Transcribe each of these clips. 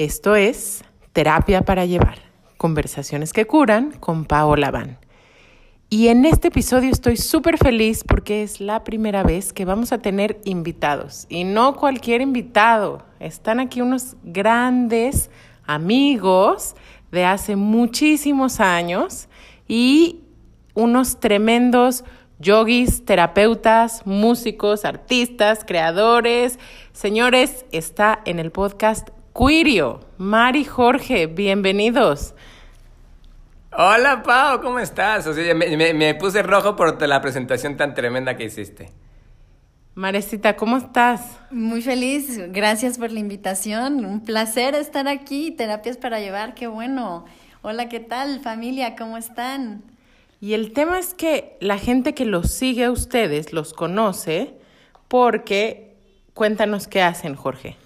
Esto es Terapia para Llevar, conversaciones que curan con Paola Van. Y en este episodio estoy súper feliz porque es la primera vez que vamos a tener invitados. Y no cualquier invitado. Están aquí unos grandes amigos de hace muchísimos años y unos tremendos yogis, terapeutas, músicos, artistas, creadores. Señores, está en el podcast Quirio, Mari Jorge, bienvenidos. Hola Pau, ¿cómo estás? O sea, me, me, puse rojo por la presentación tan tremenda que hiciste. Marecita, ¿cómo estás? Muy feliz, gracias por la invitación. Un placer estar aquí. Terapias para llevar, qué bueno. Hola, ¿qué tal familia? ¿Cómo están? Y el tema es que la gente que los sigue a ustedes los conoce porque cuéntanos qué hacen, Jorge.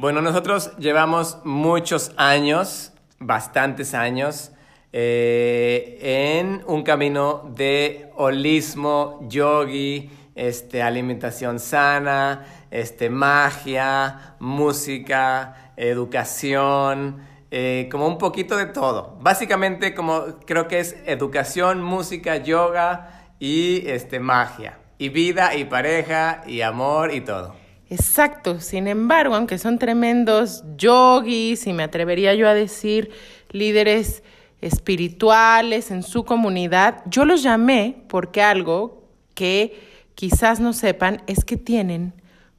Bueno, nosotros llevamos muchos años, bastantes años, eh, en un camino de holismo, yogi, este, alimentación sana, este, magia, música, educación, eh, como un poquito de todo. Básicamente como creo que es educación, música, yoga y este, magia. Y vida y pareja y amor y todo. Exacto, sin embargo, aunque son tremendos yogis y me atrevería yo a decir líderes espirituales en su comunidad, yo los llamé porque algo que quizás no sepan es que tienen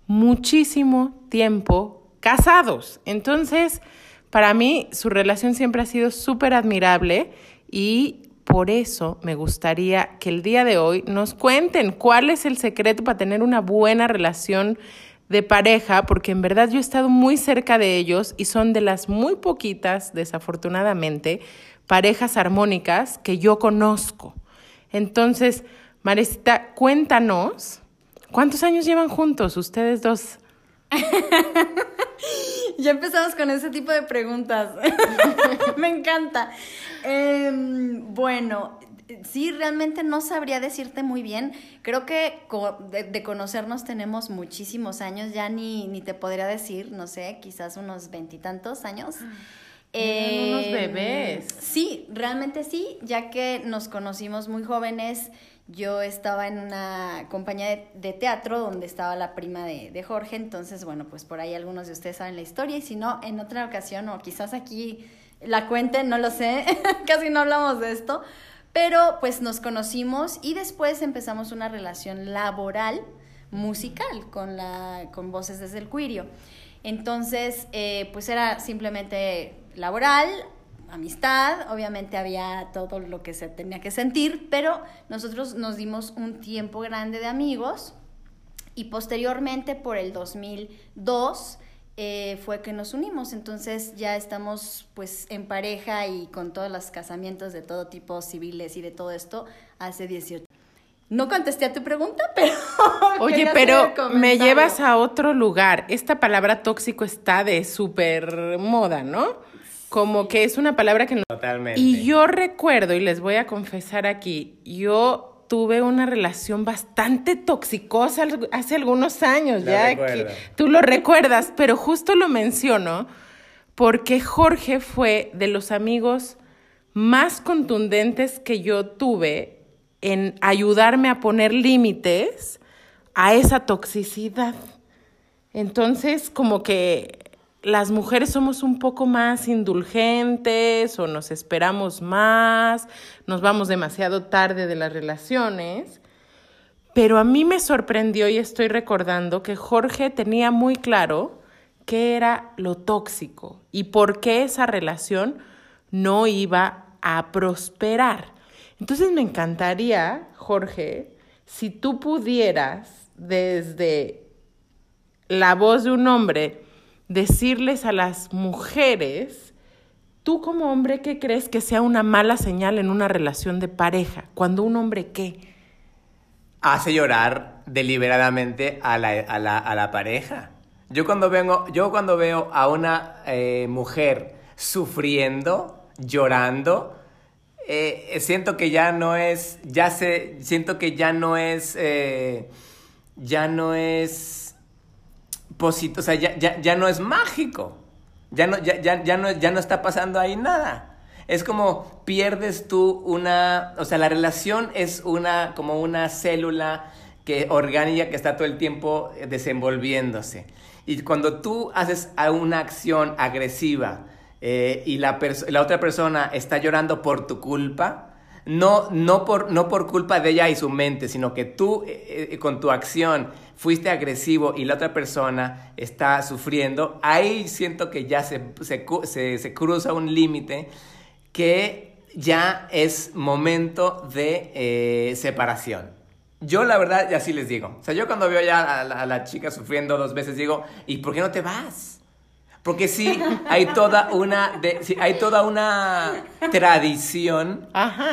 muchísimo tiempo casados. Entonces, para mí su relación siempre ha sido súper admirable y por eso me gustaría que el día de hoy nos cuenten cuál es el secreto para tener una buena relación de pareja, porque en verdad yo he estado muy cerca de ellos y son de las muy poquitas, desafortunadamente, parejas armónicas que yo conozco. Entonces, Marecita, cuéntanos, ¿cuántos años llevan juntos ustedes dos? ya empezamos con ese tipo de preguntas. Me encanta. Em, bueno, sí, realmente no sabría decirte muy bien. Creo que de, conocernos tenemos muchísimos años, ya ni, ni te podría decir, no sé, quizás unos veintitantos años. Eh, unos bebés. Sí, realmente sí, ya que nos conocimos muy jóvenes. Yo estaba en una compañía de, teatro donde estaba la prima de, de, Jorge, entonces, bueno, pues por ahí algunos de ustedes saben la historia y si no, en otra ocasión o quizás aquí la cuenten, no lo sé, casi no hablamos de esto, pero pues nos conocimos y después empezamos una relación laboral musical con, la, con Voces desde el Cuirio. Entonces, eh, pues era simplemente laboral, amistad, obviamente había todo lo que se tenía que sentir, pero nosotros nos dimos un tiempo grande de amigos y posteriormente por el 2002 eh, fue que nos unimos. Entonces ya estamos pues en pareja y con todos los casamientos de todo tipo, civiles y de todo esto, hace 18. No contesté a tu pregunta, pero... Oye, pero me llevas a otro lugar. Esta palabra tóxico está de súper moda, ¿no? Como que es una palabra que no... Totalmente. Y yo recuerdo, y les voy a confesar aquí, yo tuve una relación bastante toxicosa hace algunos años, ya que tú lo recuerdas, pero justo lo menciono porque Jorge fue de los amigos más contundentes que yo tuve en ayudarme a poner límites a esa toxicidad. Entonces, como que las mujeres somos un poco más indulgentes o nos esperamos más, nos vamos demasiado tarde de las relaciones. Pero a mí me sorprendió y estoy recordando que Jorge tenía muy claro qué era lo tóxico y por qué esa relación no iba a prosperar. Entonces me encantaría, Jorge, si tú pudieras desde la voz de un hombre decirles a las mujeres, tú como hombre, ¿qué crees que sea una mala señal en una relación de pareja? Cuando un hombre qué? Hace llorar deliberadamente a la, a la, a la pareja. Yo cuando, vengo, yo cuando veo a una eh, mujer sufriendo, llorando, eh, siento que ya no es, ya sé, siento que ya no es, eh, ya no es o sea, ya, no es mágico. Ya no, ya, ya, ya, no, ya no está pasando ahí nada. Es como pierdes tú una, o sea, la relación es una, como una célula que orgánica que está todo el tiempo desenvolviéndose. Y cuando tú haces una acción agresiva eh, y la, la otra persona está llorando por tu culpa, no, no, por, no por culpa de ella y su mente, sino que tú eh, eh, con tu acción fuiste agresivo y la otra persona está sufriendo, ahí siento que ya se, se, cruza un límite que ya es momento de eh, separación. Yo la verdad, así les digo. O sea, yo cuando veo ya a la chica sufriendo dos veces, digo, ¿y por qué no te vas? Porque sí, hay toda una, de, hay toda una tradición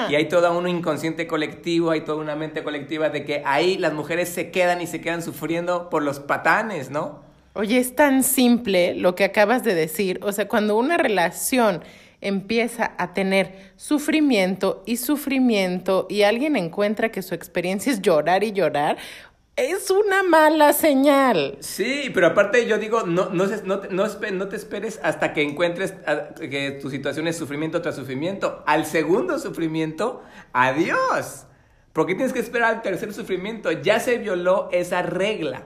y hay todo un inconsciente colectivo, hay toda una mente colectiva de que ahí las mujeres se quedan y se quedan sufriendo por los patanes, ¿no? Oye, es tan simple lo que acabas de decir. O sea, cuando una relación empieza a tener sufrimiento y sufrimiento y alguien encuentra que su experiencia es llorar y llorar, es una mala señal. Sí, pero aparte yo digo, no, no, no, no, te esperes hasta que encuentres que tu situación es sufrimiento tras sufrimiento. Al segundo sufrimiento, adiós. Porque tienes que esperar al tercer sufrimiento. Ya se violó esa regla.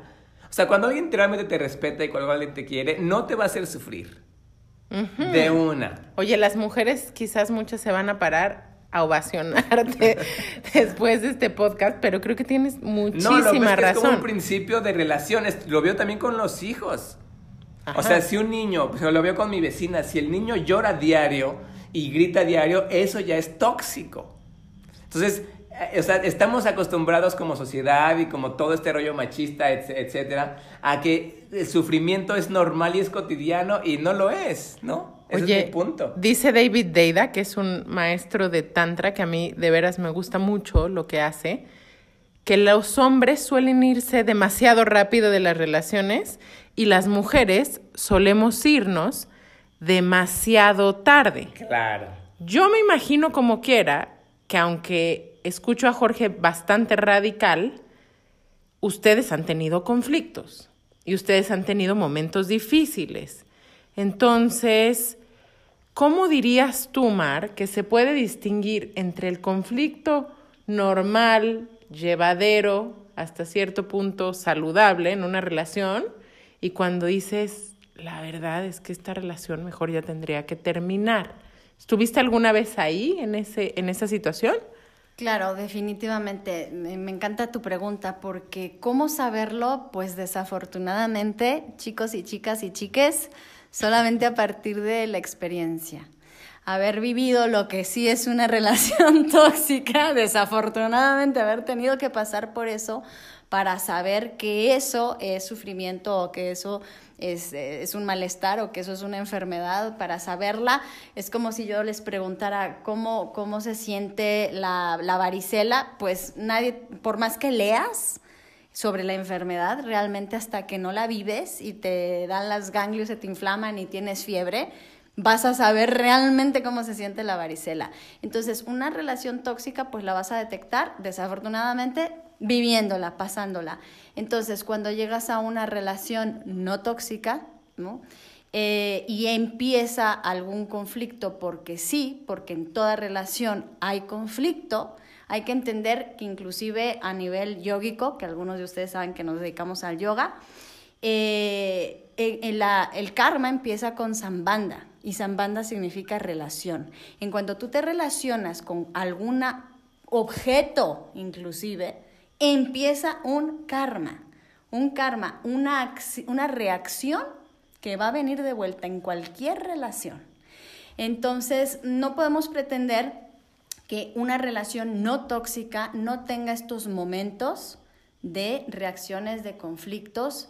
O sea, cuando alguien realmente te respeta y cuando alguien te quiere, no te va a hacer sufrir. De una. Oye, las mujeres quizás muchas se van a parar a ovacionarte después de este podcast, pero creo que tienes muchísima no, lo razón. Es como un principio de relaciones, lo veo también con los hijos. O sea, si un niño, lo veo con mi vecina, si el niño llora diario y grita diario, eso ya es tóxico. Entonces, o sea, estamos acostumbrados como sociedad y como todo este rollo machista, etcétera, a que el sufrimiento es normal y es cotidiano y no lo es, ¿no? Oye, punto. Dice David Deida, que es un maestro de Tantra, que a mí de veras me gusta mucho lo que hace, que los hombres suelen irse demasiado rápido de las relaciones y las mujeres solemos irnos demasiado tarde. Claro. Yo me imagino como quiera que aunque escucho a Jorge bastante radical, ustedes han tenido conflictos y ustedes han tenido momentos difíciles. Entonces, ¿Cómo dirías tú, Mar, que se puede distinguir entre el conflicto normal, llevadero, hasta cierto punto saludable en una relación y cuando dices, la verdad es que esta relación mejor ya tendría que terminar? ¿Estuviste alguna vez ahí, en, ese, en esa situación? Claro, definitivamente. Me, encanta tu pregunta porque ¿cómo saberlo? Pues desafortunadamente, chicos y chicas y chiques, solamente a partir de la experiencia. Haber vivido lo que sí es una relación tóxica, desafortunadamente haber tenido que pasar por eso para saber que eso es sufrimiento o que eso es, es, un malestar o que eso es una enfermedad, para saberla, es como si yo les preguntara cómo, cómo se siente la, la varicela, pues nadie, por más que leas, sobre la enfermedad, realmente hasta que no la vives y te dan las ganglios, se te inflaman y tienes fiebre, vas a saber realmente cómo se siente la varicela. Entonces, una relación tóxica, pues la vas a detectar, desafortunadamente, viviéndola, pasándola. Entonces, cuando llegas a una relación no tóxica, ¿no? Eh, y empieza algún conflicto, porque sí, porque en toda relación hay conflicto, hay que entender que inclusive a nivel yógico, que algunos de ustedes saben que nos dedicamos al yoga, eh, el karma empieza con sambanda y sambanda significa relación. En cuanto tú te relacionas con algún objeto inclusive, empieza un karma. Un karma, una, una reacción que va a venir de vuelta en cualquier relación. Entonces, no podemos pretender que una relación no tóxica no tenga estos momentos de reacciones, de conflictos,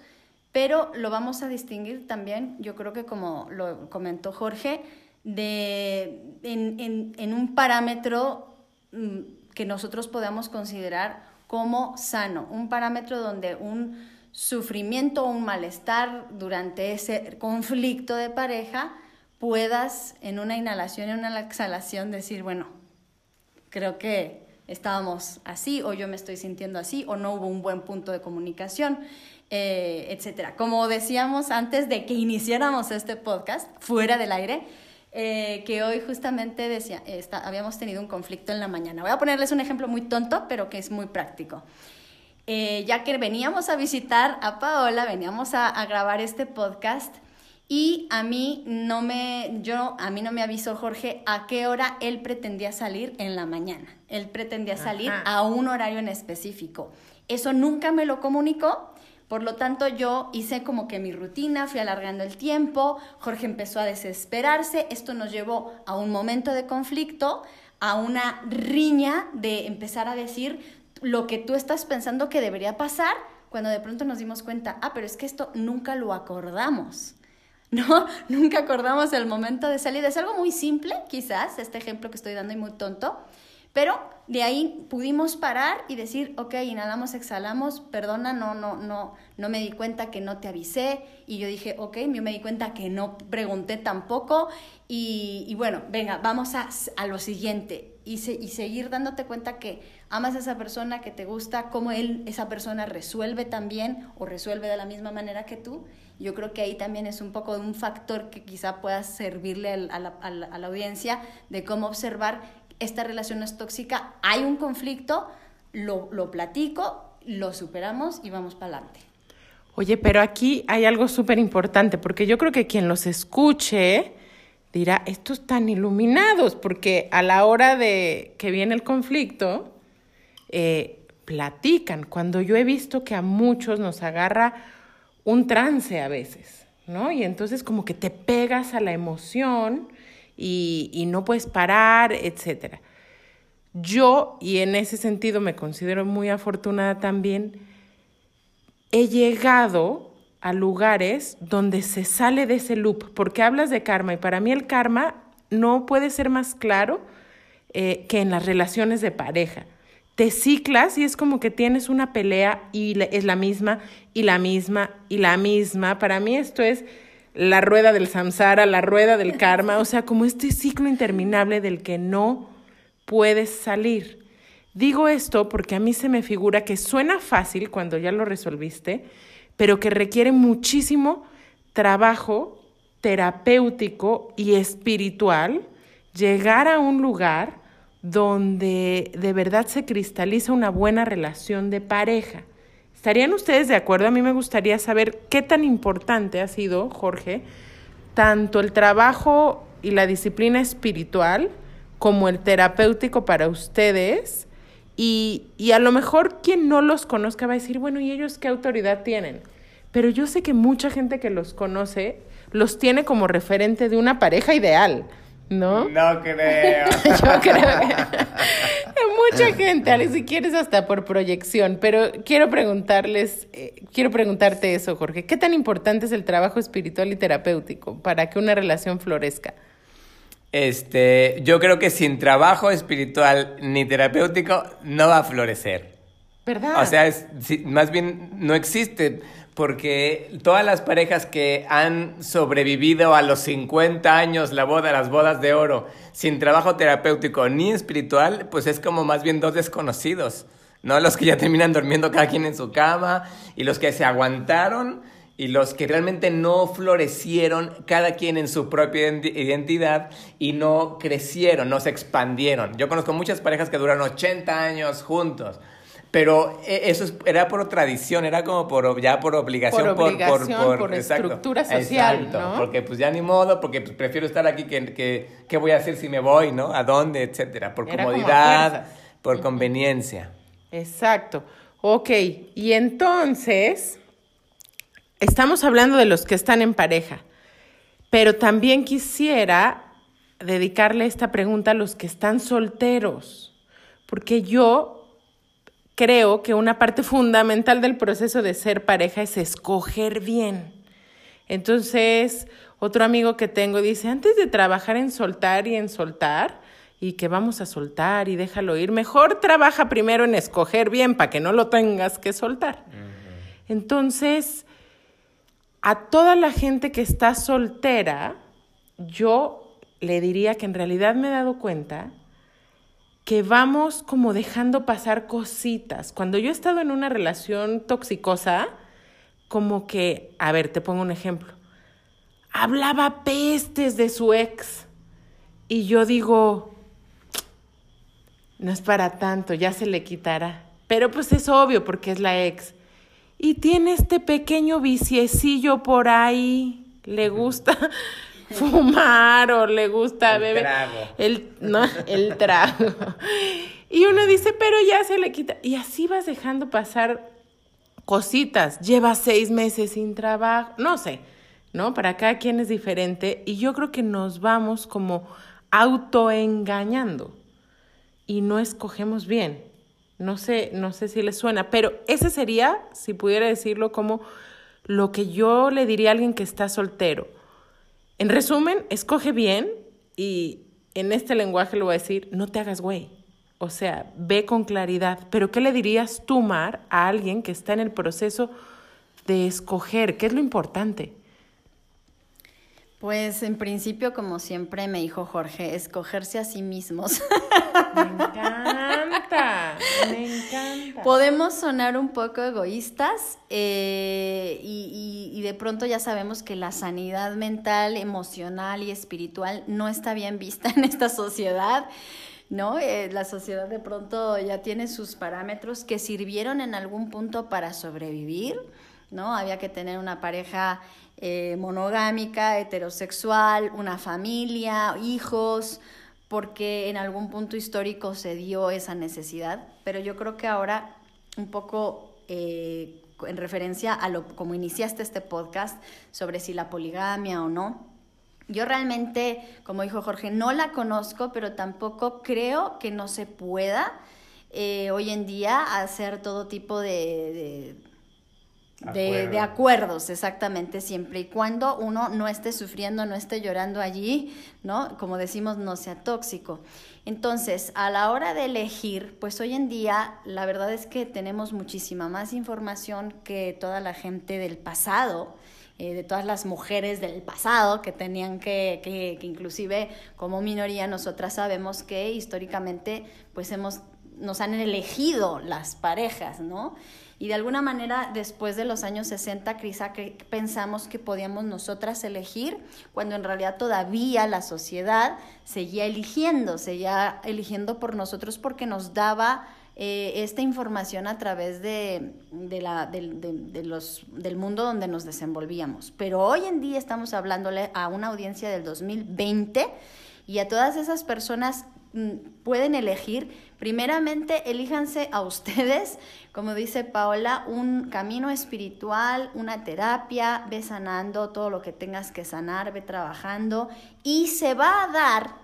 pero lo vamos a distinguir también, yo creo que como lo comentó Jorge, de, en, un parámetro mm, que nosotros podamos considerar como sano, un parámetro donde un sufrimiento o un malestar durante ese conflicto de pareja puedas en una inhalación y una exhalación decir, bueno, creo que estábamos así o yo me estoy sintiendo así o no hubo un buen punto de comunicación. eh, etcétera. Como decíamos antes de que iniciáramos este podcast, fuera del aire, eh, que hoy justamente decía, habíamos tenido un conflicto en la mañana. Voy a ponerles un ejemplo muy tonto, pero que es muy práctico. Eh, ya que veníamos a visitar a Paola, veníamos a, a, grabar este podcast y a mí no me, yo, a mí no me avisó Jorge a qué hora él pretendía salir en la mañana. Él pretendía salir a un horario en específico. Eso nunca me lo comunicó por lo tanto, yo hice como que mi rutina, fui alargando el tiempo, Jorge empezó a desesperarse, esto nos llevó a un momento de conflicto, a una riña de empezar a decir lo que tú estás pensando que debería pasar, cuando de pronto nos dimos cuenta, ah, pero es que esto nunca lo acordamos. ¿no? Nunca acordamos el momento de salir. Es algo muy simple, quizás, este ejemplo que estoy dando y muy tonto, pero de ahí pudimos parar y decir, ok, inhalamos, exhalamos, perdona, no, no, no, no me di cuenta que no te avisé. Y yo dije, ok, yo me di cuenta que no pregunté tampoco. Y, bueno, venga, vamos a, a lo siguiente. Y, y seguir dándote cuenta que amas a esa persona, que te gusta, cómo él, esa persona resuelve también o resuelve de la misma manera que tú. Yo creo que ahí también es un poco un factor que quizá pueda servirle a la, a la audiencia de cómo observar esta relación es tóxica, hay un conflicto, lo, lo platico, lo superamos y vamos para adelante. Oye, pero aquí hay algo súper importante, porque yo creo que quien los escuche dirá, estos están iluminados, porque a la hora de que viene el conflicto, eh, platican. Cuando yo he visto que a muchos nos agarra un trance a veces, ¿no? Y entonces como que te pegas a la emoción y, no puedes parar, etc. Yo, y en ese sentido me considero muy afortunada también, he llegado a lugares donde se sale de ese loop, porque hablas de karma y para mí el karma no puede ser más claro eh, que en las relaciones de pareja. Te ciclas y es como que tienes una pelea y es la misma y la misma y la misma. Para mí esto es la rueda del samsara, la rueda del karma, o sea, como este ciclo interminable del que no puedes salir. Digo esto porque a mí se me figura que suena fácil cuando ya lo resolviste, pero que requiere muchísimo trabajo terapéutico y espiritual llegar a un lugar donde de verdad se cristaliza una buena relación de pareja. ¿Estarían ustedes de acuerdo? A mí me gustaría saber qué tan importante ha sido, Jorge, tanto el trabajo y la disciplina espiritual como el terapéutico para ustedes. Y, y, a lo mejor quien no los conozca va a decir, bueno, ¿y ellos qué autoridad tienen? Pero yo sé que mucha gente que los conoce los tiene como referente de una pareja ideal. ¿No? No creo. Yo creo mucha gente, si quieres hasta por proyección, pero quiero preguntarles, eh, quiero preguntarte eso, Jorge, ¿qué tan importante es el trabajo espiritual y terapéutico para que una relación florezca? Este, yo creo que sin trabajo espiritual ni terapéutico no va a florecer. ¿Verdad? O sea, es, más bien no existe porque todas las parejas que han sobrevivido a los 50 años, la boda, las bodas de oro, sin trabajo terapéutico ni espiritual, pues es como más bien dos desconocidos, ¿no? Los que ya terminan durmiendo cada quien en su cama y los que se aguantaron y los que realmente no florecieron cada quien en su propia identidad y no crecieron, no se expandieron. Yo conozco muchas parejas que duran 80 años juntos pero eh, eso era por tradición, era como por ya por obligación, por, por, por, estructura social, exacto, porque pues ya ni modo, porque pues, prefiero estar aquí que, que qué voy a hacer si me voy, ¿no? ¿A dónde? etcétera, por comodidad, por conveniencia. Exacto. Ok, y entonces estamos hablando de los que están en pareja, pero también quisiera dedicarle esta pregunta a los que están solteros, porque yo creo que una parte fundamental del proceso de ser pareja es escoger bien. Entonces, otro amigo que tengo dice, antes de trabajar en soltar y en soltar, y que vamos a soltar y déjalo ir, mejor trabaja primero en escoger bien para que no lo tengas que soltar. Entonces, a toda la gente que está soltera, yo le diría que en realidad me he dado cuenta que vamos como dejando pasar cositas. Cuando yo he estado en una relación toxicosa, como que, a ver, te pongo un ejemplo. Hablaba pestes de su ex. Y yo digo, no es para tanto, ya se le quitará. Pero pues es obvio porque es la ex. Y tiene este pequeño viciecillo por ahí. Le gusta fumar o le gusta el beber. Trago. El no, el trago. Y uno dice, pero ya se le quita. Y así vas dejando pasar cositas. Lleva seis meses sin trabajo. No sé, ¿no? Para cada quien es diferente. Y yo creo que nos vamos como autoengañando y no escogemos bien. No sé, no sé si le suena, pero ese sería, si pudiera decirlo, como lo que yo le diría a alguien que está soltero. En resumen, escoge bien y en este lenguaje lo voy a decir, no te hagas güey. O sea, ve con claridad. Pero ¿qué le dirías tú, Mar, a alguien que está en el proceso de escoger? ¿Qué es lo importante? Pues en principio, como siempre me dijo Jorge, escogerse a sí mismos. Me encanta, me encanta. Podemos sonar un poco egoístas eh, y, y, y, de pronto ya sabemos que la sanidad mental, emocional y espiritual no está bien vista en esta sociedad. ¿no? Eh, la sociedad de pronto ya tiene sus parámetros que sirvieron en algún punto para sobrevivir, ¿no? Había que tener una pareja eh, monogámica, heterosexual, una familia, hijos, porque en algún punto histórico se dio esa necesidad, pero yo creo que ahora un poco eh, en referencia a lo como iniciaste este podcast sobre si la poligamia o no. Yo realmente, como dijo Jorge, no la conozco, pero tampoco creo que no se pueda eh, hoy en día hacer todo tipo de, de, de, de, acuerdos, exactamente, siempre y cuando uno no esté sufriendo, no esté llorando allí, ¿no? Como decimos, no sea tóxico. Entonces, a la hora de elegir, pues hoy en día la verdad es que tenemos muchísima más información que toda la gente del pasado. Eh, de todas las mujeres del pasado que tenían que, que, que, inclusive como minoría nosotras sabemos que históricamente pues hemos, nos han elegido las parejas, ¿no? Y de alguna manera, después de los años 60, quizá pensamos que podíamos nosotras elegir, cuando en realidad todavía la sociedad seguía eligiendo, seguía eligiendo por nosotros porque nos daba eh, esta información a través de, de la, los, del mundo donde nos desenvolvíamos. Pero hoy en día estamos hablándole a una audiencia del 2020 y a todas esas personas pueden elegir, primeramente elíjanse a ustedes, como dice Paola, un camino espiritual, una terapia, ve sanando todo lo que tengas que sanar, ve trabajando. Y se va a dar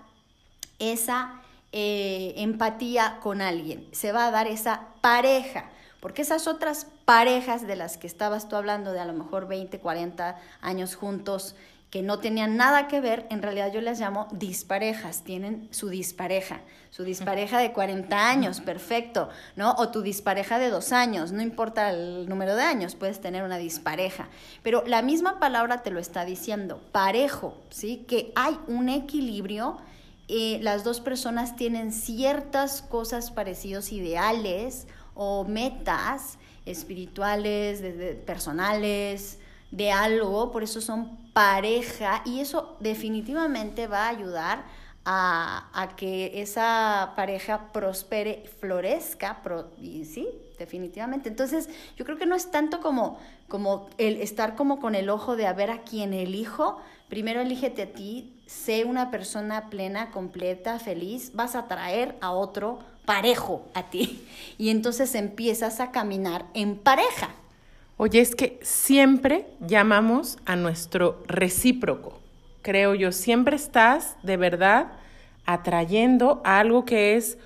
esa eh, empatía con alguien, se va a dar esa pareja. Porque esas otras parejas de las que estabas tú hablando, de a lo mejor 20, 40 años juntos, que no tenían nada que ver, en realidad yo las llamo disparejas, tienen su dispareja, su dispareja de 40 años, perfecto, ¿no? O tu dispareja de dos años, no importa el número de años, puedes tener una dispareja. Pero la misma palabra te lo está diciendo, parejo, ¿sí? Que hay un equilibrio, eh, las dos personas tienen ciertas cosas parecidos, ideales o metas espirituales, de, personales, de algo, por eso son pareja y eso definitivamente va a ayudar a, a que esa pareja prospere, florezca, y sí, definitivamente. Entonces, yo creo que no es tanto como, como el estar como con el ojo de a ver a quién elijo. Primero elígete a ti, sé una persona plena, completa, feliz, vas a traer a otro parejo a ti. Y entonces empiezas a caminar en pareja. Oye, es que siempre llamamos a nuestro recíproco, creo yo. Siempre estás de verdad atrayendo a algo que es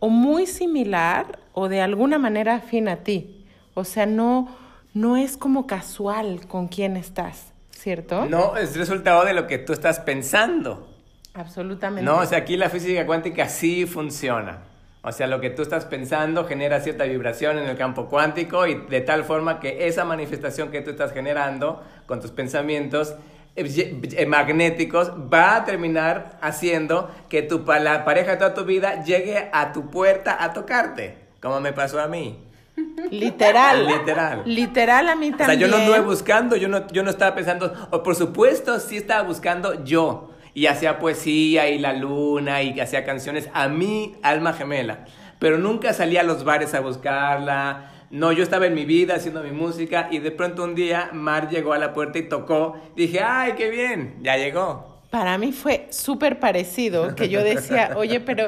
o muy similar o de alguna manera afín a ti. O sea, no, no es como casual con quién estás, ¿cierto? No, es resultado de lo que tú estás pensando. Absolutamente. No, o sea, aquí la física cuántica sí funciona. O sea, lo que tú estás pensando genera cierta vibración en el campo cuántico y de tal forma que esa manifestación que tú estás generando con tus pensamientos eh, magnéticos va a terminar haciendo que tu, la pareja de toda tu vida llegue a tu puerta a tocarte, como me pasó a mí. Literal. Literal. Literal a mí también. O sea, yo no anduve buscando, yo no, yo no estaba pensando, o por supuesto sí estaba buscando yo. Y hacía poesía y la luna y hacía canciones a mi alma gemela. Pero nunca salía a los bares a buscarla. No, yo estaba en mi vida haciendo mi música y de pronto un día Mar llegó a la puerta y tocó. Dije, ay, qué bien, ya llegó para mí fue súper parecido, que yo decía, oye, pero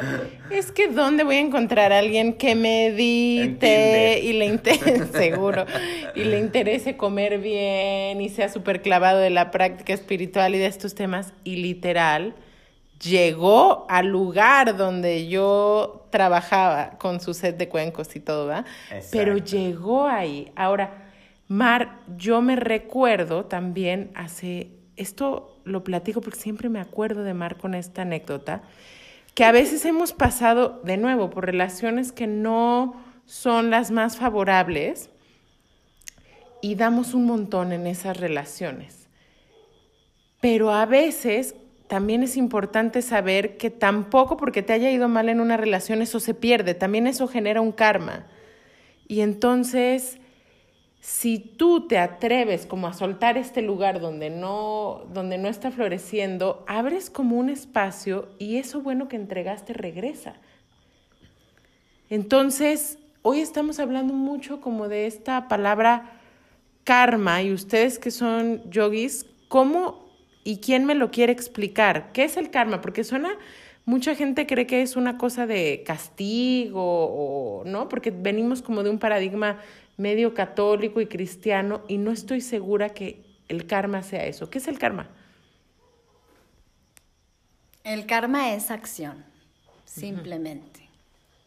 es que ¿dónde voy a encontrar a alguien que medite y le interese, seguro, y le interese comer bien y sea súper clavado de la práctica espiritual y de estos temas? Y literal, llegó al lugar donde yo trabajaba con su set de cuencos y todo, ¿verdad? Pero llegó ahí. Ahora, Mar, yo me recuerdo también hace, esto lo platico porque siempre me acuerdo de Mar con esta anécdota, que a veces hemos pasado de nuevo por relaciones que no son las más favorables y damos un montón en esas relaciones. Pero a veces también es importante saber que tampoco porque te haya ido mal en una relación eso se pierde, también eso genera un karma. Y entonces si tú te atreves como a soltar este lugar donde no, donde no está floreciendo, abres como un espacio y eso bueno que entregaste regresa. Entonces, hoy estamos hablando mucho como de esta palabra karma y ustedes que son yogis, ¿cómo y quién me lo quiere explicar? ¿Qué es el karma? Porque suena, mucha gente cree que es una cosa de castigo ¿no? Porque venimos como de un paradigma medio católico y cristiano y no estoy segura que el karma sea eso. ¿Qué es el karma? El karma es acción, simplemente.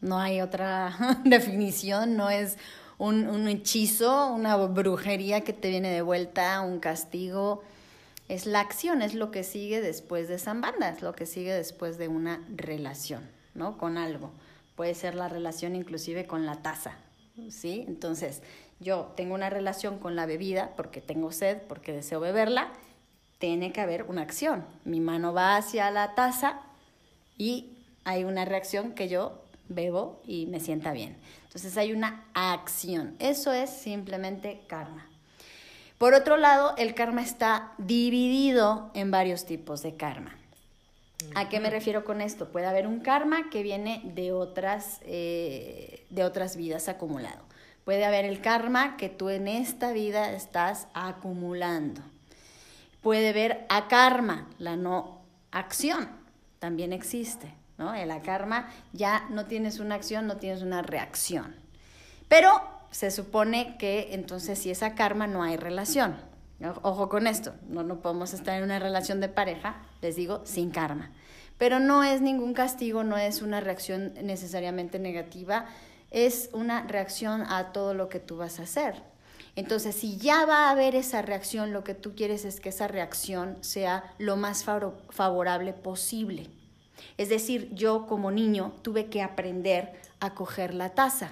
No hay otra definición, no es un, un, hechizo, una brujería que te viene de vuelta, un castigo. Es la acción, es lo que sigue después de Zambanda, es lo que sigue después de una relación, ¿no? Con algo. Puede ser la relación inclusive con la taza, ¿sí? Entonces, yo tengo una relación con la bebida porque tengo sed, porque deseo beberla, tiene que haber una acción. Mi mano va hacia la taza y hay una reacción que yo bebo y me sienta bien. Entonces hay una acción. Eso es simplemente karma. Por otro lado, el karma está dividido en varios tipos de karma. ¿A qué me refiero con esto? Puede haber un karma que viene de otras, eh, de otras vidas acumulado. Puede haber el karma que tú en esta vida estás acumulando. Puede haber akarma, la no acción, también existe. ¿no? El akarma ya no tienes una acción, no tienes una reacción. Pero se supone que entonces si es karma no hay relación. Ojo con esto, no, no podemos estar en una relación de pareja, les digo, sin karma. Pero no es ningún castigo, no es una reacción necesariamente negativa, es una reacción a todo lo que tú vas a hacer. Entonces, si ya va a haber esa reacción, lo que tú quieres es que esa reacción sea lo más favorable posible. Es decir, yo como niño tuve que aprender a coger la taza.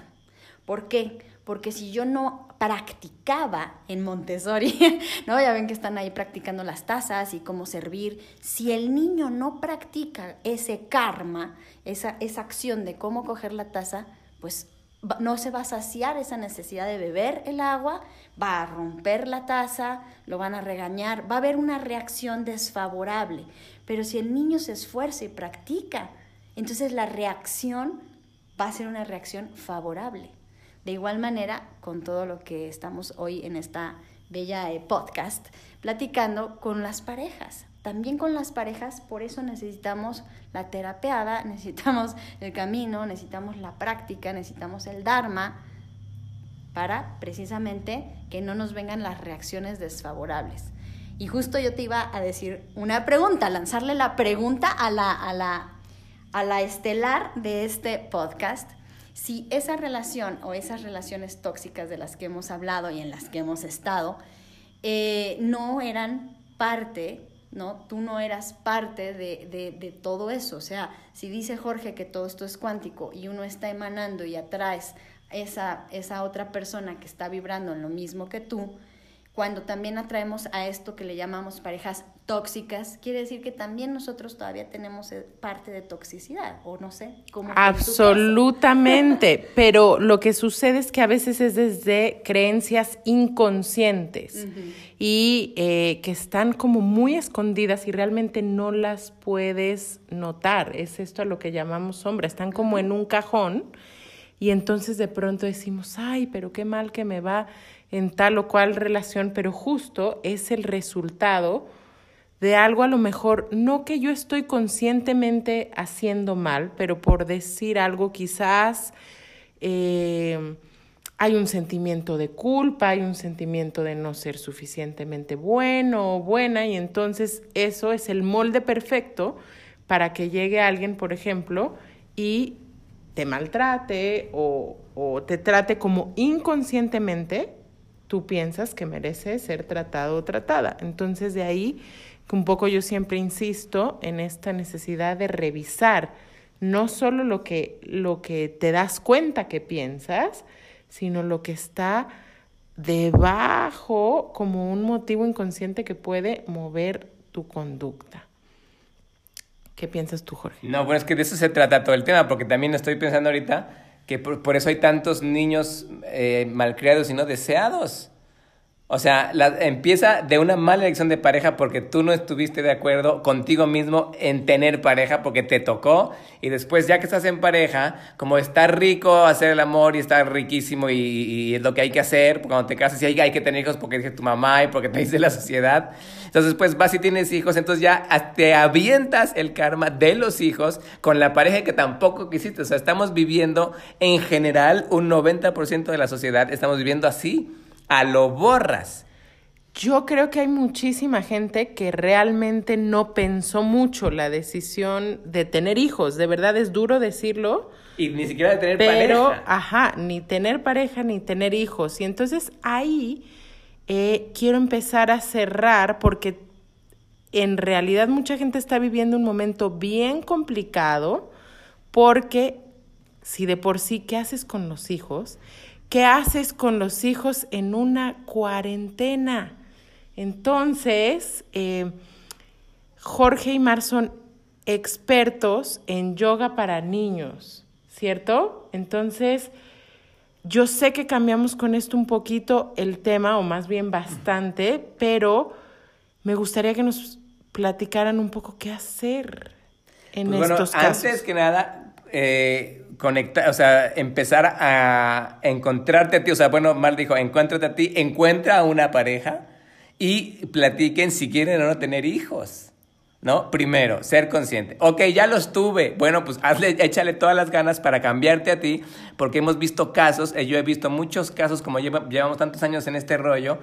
¿Por qué? Porque si yo no practicaba en Montessori, ¿no? Ya ven que están ahí practicando las tazas y cómo servir. Si el niño no practica ese karma, esa, esa acción de cómo coger la taza, pues no se va a saciar esa necesidad de beber el agua, va a romper la taza, lo van a regañar, va a haber una reacción desfavorable. Pero si el niño se esfuerza y practica, entonces la reacción va a ser una reacción favorable. De igual manera, con todo lo que estamos hoy en esta bella eh, podcast, platicando con las parejas. También con las parejas, por eso necesitamos la terapeada, necesitamos el camino, necesitamos la práctica, necesitamos el Dharma, para precisamente que no nos vengan las reacciones desfavorables. Y justo yo te iba a decir una pregunta, lanzarle la pregunta a la, a la, a la estelar de este podcast si esa relación o esas relaciones tóxicas de las que hemos hablado y en las que hemos estado eh, no eran parte, ¿no? Tú no eras parte de, todo eso. O sea, si dice Jorge que todo esto es cuántico y uno está emanando y atraes esa, esa otra persona que está vibrando en lo mismo que tú, cuando también atraemos a esto que le llamamos parejas tóxicas, quiere decir que también nosotros todavía tenemos eh, parte de toxicidad, o no sé, cómo. Absolutamente, pero lo que sucede es que a veces es desde creencias inconscientes y eh, que están como muy escondidas y realmente no las puedes notar. Es esto a lo que llamamos sombra, están como en un cajón y entonces de pronto decimos, ay, pero qué mal que me va en tal o cual relación, pero justo es el resultado de algo a lo mejor, no que yo estoy conscientemente haciendo mal, pero por decir algo quizás eh, hay un sentimiento de culpa, hay un sentimiento de no ser suficientemente bueno o buena y entonces eso es el molde perfecto para que llegue alguien, por ejemplo, y te maltrate o, o te trate como inconscientemente tú piensas que merece ser tratado o tratada. Entonces de ahí que un poco yo siempre insisto en esta necesidad de revisar no solo lo que, lo que te das cuenta que piensas, sino lo que está debajo como un motivo inconsciente que puede mover tu conducta. ¿Qué piensas tú, Jorge? No, bueno, es que de eso se trata todo el tema, porque también estoy pensando ahorita que por, eso hay tantos niños eh, malcriados y no deseados. O sea, la, empieza de una mala elección de pareja porque tú no estuviste de acuerdo contigo mismo en tener pareja porque te tocó. Y después ya que estás en pareja, como está rico hacer el amor y está riquísimo y, es lo que hay que hacer, cuando te casas y hay, hay que tener hijos porque dice tu mamá y porque te dice la sociedad, entonces pues vas y tienes hijos, entonces ya te avientas el karma de los hijos con la pareja que tampoco quisiste, o sea, estamos viviendo en general un 90% de la sociedad, estamos viviendo así a lo borras. Yo creo que hay muchísima gente que realmente no pensó mucho la decisión de tener hijos. De verdad es duro decirlo. Y ni siquiera de tener pero, pareja. Ajá, ni tener pareja ni tener hijos. Y entonces ahí eh, quiero empezar a cerrar porque en realidad mucha gente está viviendo un momento bien complicado porque si de por sí, ¿qué haces con los hijos? ¿Qué haces con los hijos en una cuarentena? Entonces, eh, Jorge y Mar son expertos en yoga para niños, ¿cierto? Entonces, yo sé que cambiamos con esto un poquito el tema, o más bien bastante, pero me gustaría que nos platicaran un poco qué hacer en pues estos casos. Antes que nada, eh, conectar, o sea, empezar a encontrarte a ti, o sea, bueno, Mar dijo, encuéntrate a ti, encuentra a una pareja y platiquen si quieren o no tener hijos. ¿No? Primero, ser consciente. Ok, ya los tuve. Bueno, pues hazle, échale todas las ganas para cambiarte a ti, porque hemos visto casos, eh, yo he visto muchos casos, como llevamos tantos años en este rollo,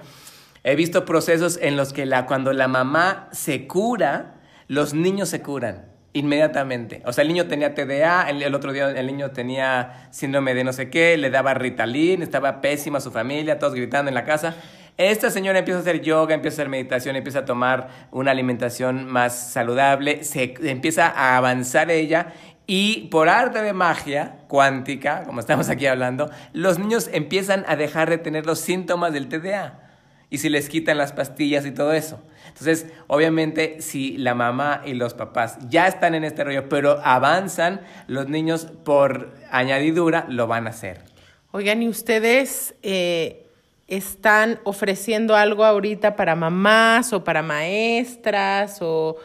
he visto procesos en los que la, cuando la mamá se cura, los niños se curan inmediatamente. O sea, el niño tenía TDA, el, otro día el niño tenía síndrome de no sé qué, le daba Ritalin, estaba pésima su familia, todos gritando en la casa. Esta señora empieza a hacer yoga, empieza a hacer meditación, empieza a tomar una alimentación más saludable, se empieza a avanzar ella y por arte de magia cuántica, como estamos aquí hablando, los niños empiezan a dejar de tener los síntomas del TDA y se les quitan las pastillas y todo eso. Entonces, obviamente, si la mamá y los papás ya están en este rollo, pero avanzan, los niños por añadidura lo van a hacer. Oigan, ¿y ustedes eh, están ofreciendo algo ahorita para mamás o para maestras? O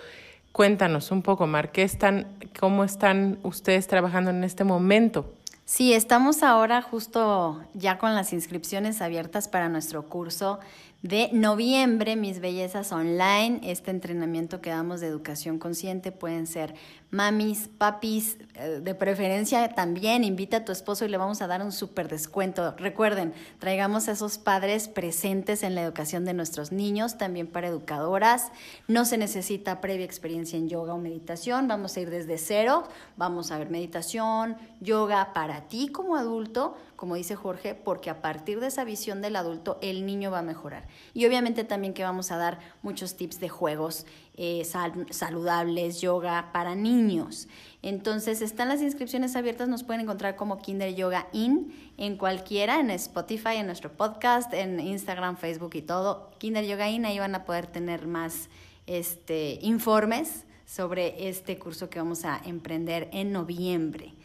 cuéntanos un poco, Mar, están, ¿cómo están ustedes trabajando en este momento? Sí, estamos ahora justo ya con las inscripciones abiertas para nuestro curso de noviembre, Mis Bellezas Online, este entrenamiento que damos de educación consciente, pueden ser mamis, papis, eh, de preferencia también invita a tu esposo y le vamos a dar un súper descuento. Recuerden, traigamos a esos padres presentes en la educación de nuestros niños, también para educadoras. No se necesita previa experiencia en yoga o meditación, vamos a ir desde cero, vamos a ver meditación, yoga para ti como adulto, como dice Jorge, porque a partir de esa visión del adulto el niño va a mejorar. Y obviamente también que vamos a dar muchos tips de juegos eh, saludables, yoga para niños. Entonces están las inscripciones abiertas, nos pueden encontrar como Kinder Yoga In en cualquiera, en Spotify, en nuestro podcast, en Instagram, Facebook y todo. Kinder Yoga In, ahí van a poder tener más este, informes sobre este curso que vamos a emprender en noviembre.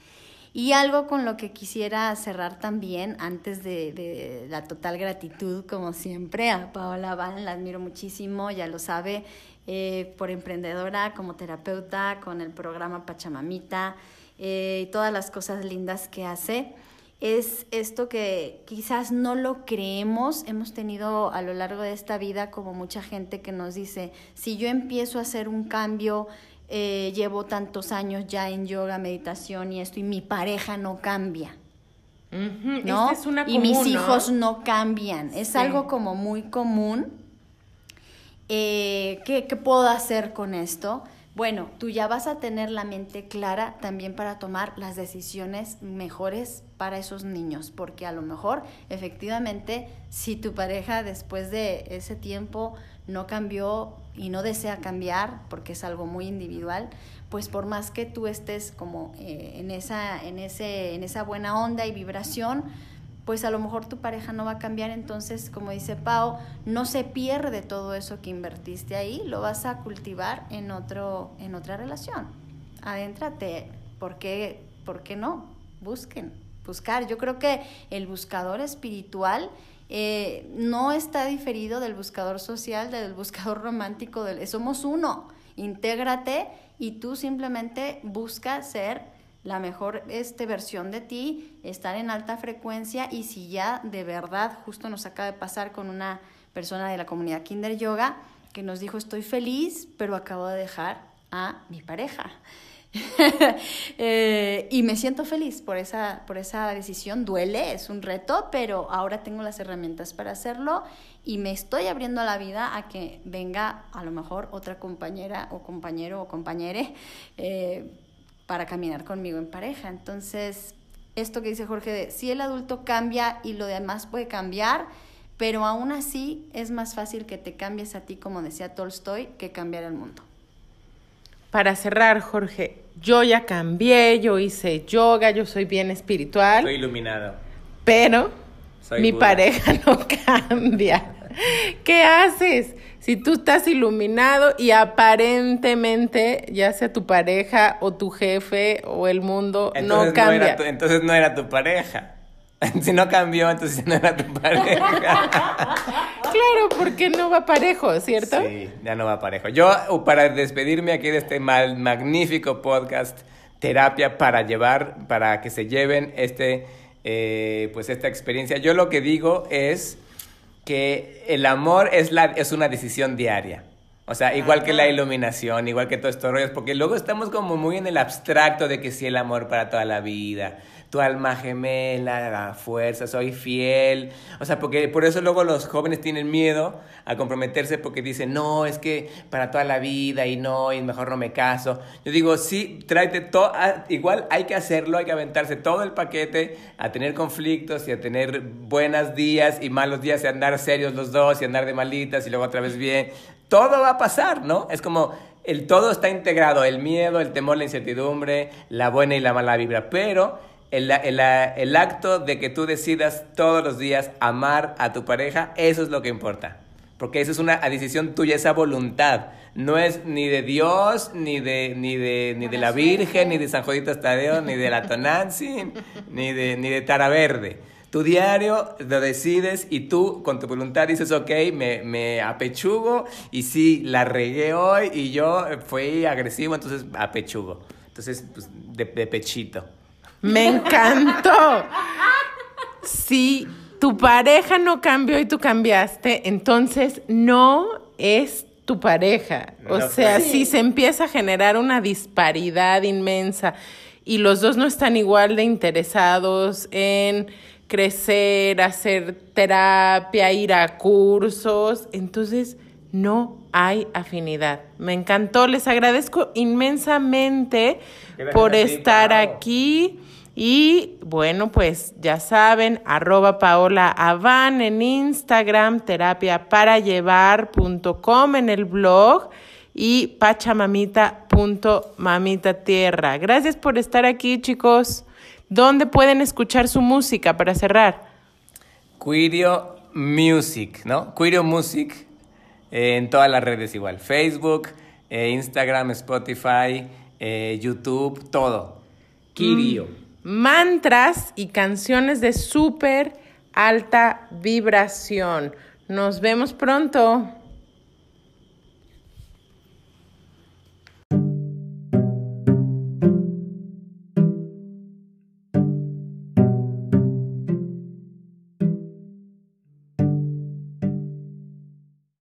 Y algo con lo que quisiera cerrar también, antes de, la total gratitud, como siempre, a Paola Van, la admiro muchísimo, ya lo sabe, eh, por emprendedora, como terapeuta, con el programa Pachamamita eh, y todas las cosas lindas que hace. Es esto que quizás no lo creemos, hemos tenido a lo largo de esta vida como mucha gente que nos dice, si yo empiezo a hacer un cambio, eh, llevo tantos años ya en yoga, meditación y esto, y mi pareja no cambia. ¿no? y mis hijos no cambian. Es algo como muy común. Eh, ¿qué, ¿Qué puedo hacer con esto? Bueno, tú ya vas a tener la mente clara también para tomar las decisiones mejores para esos niños, porque a lo mejor efectivamente si tu pareja después de ese tiempo no cambió y no desea cambiar, porque es algo muy individual, pues por más que tú estés como eh, en, esa, en, ese, en esa buena onda y vibración, pues a lo mejor tu pareja no va a cambiar, entonces, como dice Pau, no se pierde todo eso que invertiste ahí, lo vas a cultivar en, otro, en otra relación. Adéntrate, ¿por qué, ¿por qué no? Busquen, buscar. Yo creo que el buscador espiritual eh, no está diferido del buscador social, del buscador romántico, del, somos uno, intégrate y tú simplemente busca ser la mejor este, versión de ti, estar en alta frecuencia y si ya de verdad, justo nos acaba de pasar con una persona de la comunidad Kinder Yoga que nos dijo estoy feliz, pero acabo de dejar a mi pareja. Eh, y me siento feliz por esa, por esa decisión. Duele, es un reto, pero ahora tengo las herramientas para hacerlo y me estoy abriendo a la vida a que venga a lo mejor otra compañera o compañero o compañere eh, para caminar conmigo en pareja. Entonces, esto que dice Jorge de si el adulto cambia y lo demás puede cambiar, pero aún así es más fácil que te cambies a ti, como decía Tolstoy, que cambiar el mundo. Para cerrar, Jorge, yo ya cambié, yo hice yoga, yo soy bien espiritual. Soy iluminado. Pero mi pareja no cambia. ¿Qué haces? Si tú estás iluminado y aparentemente, ya sea tu pareja o tu jefe o el mundo, no cambia. entonces no era tu pareja. si no cambió, entonces no era tu pareja. claro, porque no va parejo, ¿cierto? Sí, ya no va parejo. Yo, uh, para despedirme aquí de este magnífico podcast, terapia para llevar, para que se lleven este, eh, pues esta experiencia, yo lo que digo es que el amor es, la, es una decisión diaria. O sea, igual que la iluminación, igual que todo esto rollos, porque luego estamos como muy en el abstracto de que sí el amor para toda la vida, tu alma gemela, la fuerza, soy fiel. O sea, porque por eso luego los jóvenes tienen miedo a comprometerse porque dicen, no, es que para toda la vida y no, y mejor no me caso. Yo digo, sí, tráete todo, igual hay que hacerlo, hay que aventarse todo el paquete a tener conflictos y a tener buenos días y malos días y andar serios los dos y andar de malitas y luego otra vez bien. Todo va a pasar, ¿no? Es como el todo está integrado, el miedo, el temor, la incertidumbre, la buena y la mala vibra, pero el, acto de que tú decidas todos los días amar a tu pareja, eso es lo que importa. Porque eso es una decisión tuya, esa voluntad. No es ni de Dios, ni de, ni de, ni de la Virgen, ni de San Jodito Tadeo, ni de la Tonantzin, ni de, ni de Tara Verde. Tu diario lo decides y tú con tu voluntad dices, ok, me, me apechugo y sí, la regué hoy y yo fui agresivo, entonces apechugo. Entonces, pues, de pechito. Me encantó. Si tu pareja no cambió y tú cambiaste, entonces no es tu pareja. O sea, si se empieza a generar una disparidad inmensa y los dos no están igual de interesados en crecer, hacer terapia, ir a cursos, entonces no hay afinidad. Me encantó, les agradezco inmensamente por estar aquí. Y bueno, pues ya saben, arroba Paola Avan en Instagram, terapia para llevar.com en el blog y pachamamita.mamitatierra. Gracias por estar aquí, chicos. ¿Dónde pueden escuchar su música para cerrar? Quirio Music, ¿no? Quirio Music eh, en todas las redes igual. Facebook, eh, Instagram, Spotify, eh, YouTube, todo. Quirio. Mm. Mantras y canciones de súper alta vibración. Nos vemos pronto.